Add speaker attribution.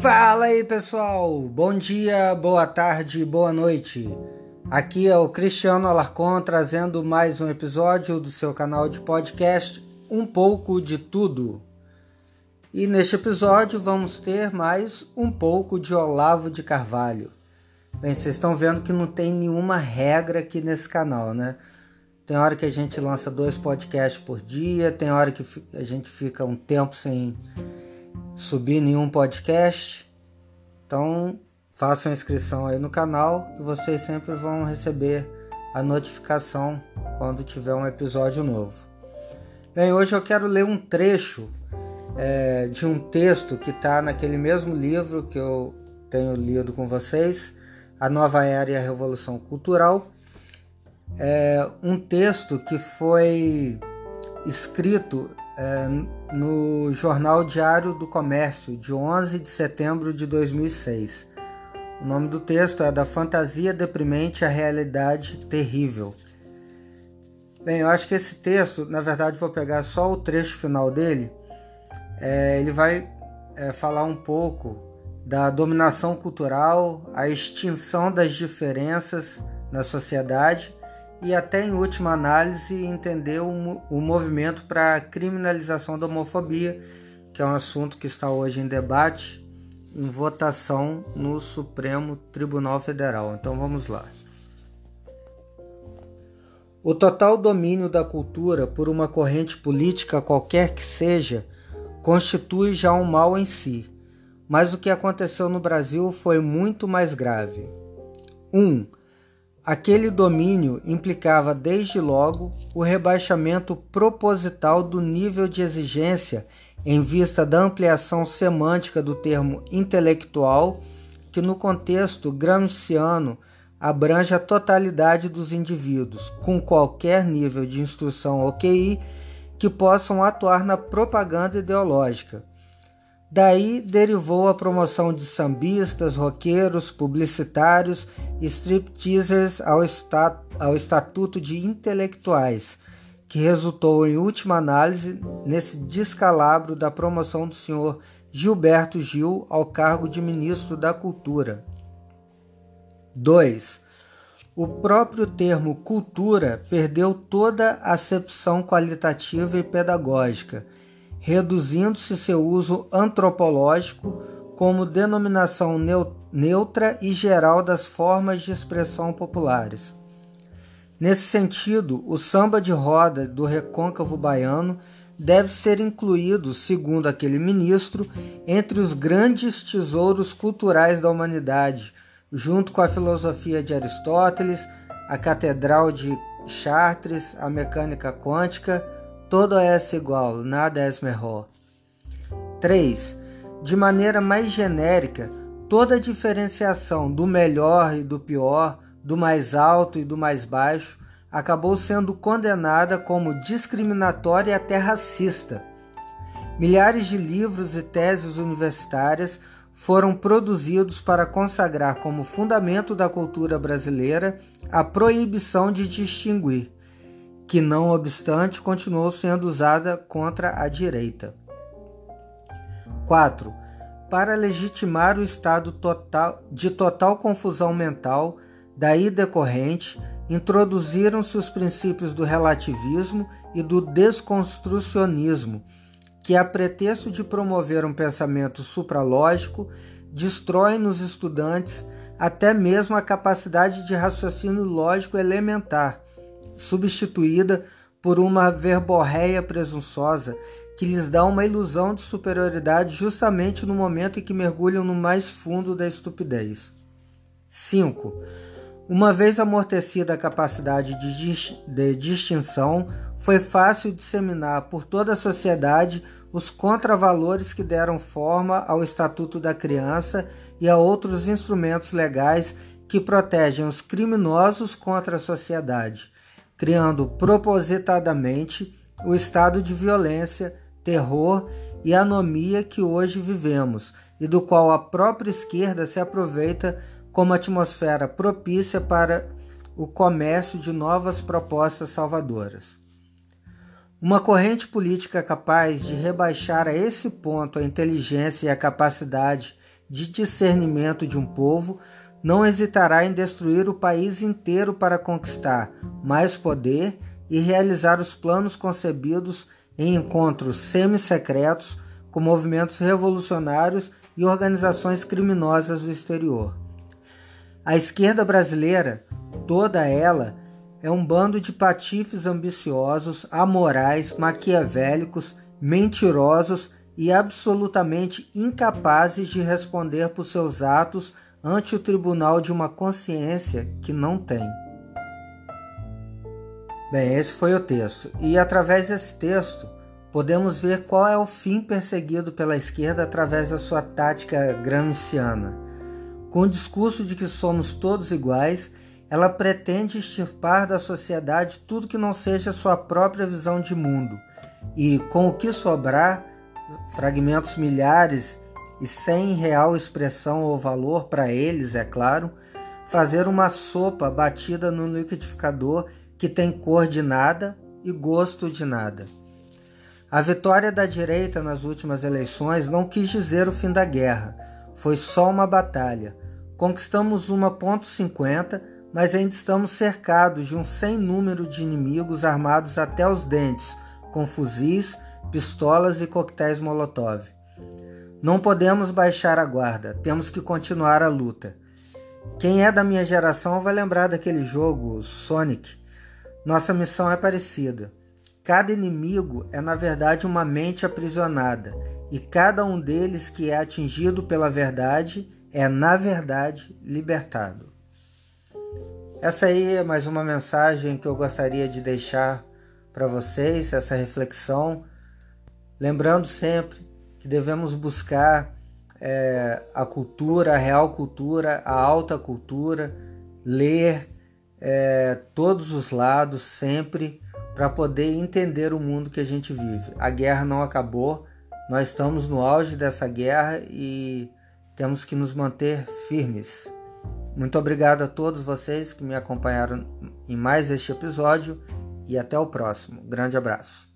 Speaker 1: Fala aí pessoal, bom dia, boa tarde, boa noite. Aqui é o Cristiano Alarcon trazendo mais um episódio do seu canal de podcast Um pouco de Tudo. E neste episódio vamos ter mais um pouco de Olavo de Carvalho. Bem, vocês estão vendo que não tem nenhuma regra aqui nesse canal, né? Tem hora que a gente lança dois podcasts por dia, tem hora que a gente fica um tempo sem subir nenhum podcast. Então, façam inscrição aí no canal que vocês sempre vão receber a notificação quando tiver um episódio novo. Bem, hoje eu quero ler um trecho é, de um texto que está naquele mesmo livro que eu tenho lido com vocês, A Nova Era e a Revolução Cultural é um texto que foi escrito no Jornal Diário do Comércio, de 11 de setembro de 2006. O nome do texto é Da Fantasia Deprimente à Realidade Terrível. Bem, eu acho que esse texto, na verdade, vou pegar só o trecho final dele. É, ele vai é, falar um pouco da dominação cultural, a extinção das diferenças na sociedade e até em última análise entender o, movimento para a criminalização da homofobia, que é um assunto que está hoje em debate, em votação no Supremo Tribunal Federal. Então vamos lá. O total domínio da cultura por uma corrente política qualquer que seja constitui já um mal em si, mas o que aconteceu no Brasil foi muito mais grave. 1. Um, Aquele domínio implicava desde logo o rebaixamento proposital do nível de exigência em vista da ampliação semântica do termo intelectual, que no contexto gramsciano abrange a totalidade dos indivíduos, com qualquer nível de instrução ou QI, que possam atuar na propaganda ideológica Daí derivou a promoção de sambistas, roqueiros, publicitários e stripteasers ao, ao estatuto de intelectuais, que resultou em última análise nesse descalabro da promoção do senhor Gilberto Gil ao cargo de ministro da Cultura. 2. O próprio termo cultura perdeu toda acepção qualitativa e pedagógica reduzindo-se seu uso antropológico como denominação neutra e geral das formas de expressão populares. Nesse sentido, o samba de roda do recôncavo baiano deve ser incluído, segundo aquele ministro, entre os grandes tesouros culturais da humanidade, junto com a filosofia de Aristóteles, a Catedral de Chartres, a mecânica quântica, todo é igual, nada é melhor. 3. De maneira mais genérica, toda diferenciação do melhor e do pior, do mais alto e do mais baixo, acabou sendo condenada como discriminatória e até racista. Milhares de livros e teses universitárias foram produzidos para consagrar como fundamento da cultura brasileira a proibição de distinguir que não obstante continuou sendo usada contra a direita. 4. Para legitimar o estado total, de total confusão mental, daí decorrente, introduziram-se os princípios do relativismo e do desconstrucionismo, que, a pretexto de promover um pensamento supralógico, destroem nos estudantes até mesmo a capacidade de raciocínio lógico elementar substituída por uma verborreia presunçosa que lhes dá uma ilusão de superioridade justamente no momento em que mergulham no mais fundo da estupidez. 5. Uma vez amortecida a capacidade de, de distinção, foi fácil disseminar por toda a sociedade os contravalores que deram forma ao Estatuto da Criança e a outros instrumentos legais que protegem os criminosos contra a sociedade, criando propositadamente o estado de violência, terror e anomia que hoje vivemos e do qual a própria esquerda se aproveita como atmosfera propícia para o comércio de novas propostas salvadoras. Uma corrente política capaz de rebaixar a esse ponto a inteligência e a capacidade de discernimento de um povo, não hesitará em destruir o país inteiro para conquistar mais poder e realizar os planos concebidos em encontros semi-secretos com movimentos revolucionários e organizações criminosas do exterior. A esquerda brasileira, toda ela, é um bando de patifes ambiciosos, amorais, maquiavélicos, mentirosos e absolutamente incapazes de responder por seus atos ante o tribunal de uma consciência que não tem. Bem, esse foi o texto. E através desse texto, podemos ver qual é o fim perseguido pela esquerda através da sua tática gramsciana. Com o discurso de que somos todos iguais, ela pretende extirpar da sociedade tudo que não seja sua própria visão de mundo, e com o que sobrar, fragmentos milhares e sem real expressão ou valor para eles, é claro, fazer uma sopa batida no liquidificador que tem cor de nada e gosto de nada. A vitória da direita nas últimas eleições não quis dizer o fim da guerra, foi só uma batalha. Conquistamos uma ponto .50, mas ainda estamos cercados de um sem número de inimigos armados até os dentes, com fuzis, pistolas e coquetéis Molotov. Não podemos baixar a guarda, temos que continuar a luta. Quem é da minha geração vai lembrar daquele jogo, Sonic. Nossa missão é parecida. Cada inimigo é, na verdade, uma mente aprisionada, e cada um deles que é atingido pela verdade é, na verdade, libertado. Essa aí é mais uma mensagem que eu gostaria de deixar para vocês, essa reflexão, lembrando sempre devemos buscar é, a cultura, a real cultura, a alta cultura, ler é, todos os lados sempre para poder entender o mundo que a gente vive. A guerra não acabou, nós estamos no auge dessa guerra e temos que nos manter firmes. Muito obrigado a todos vocês que me acompanharam em mais este episódio e até o próximo. Grande abraço.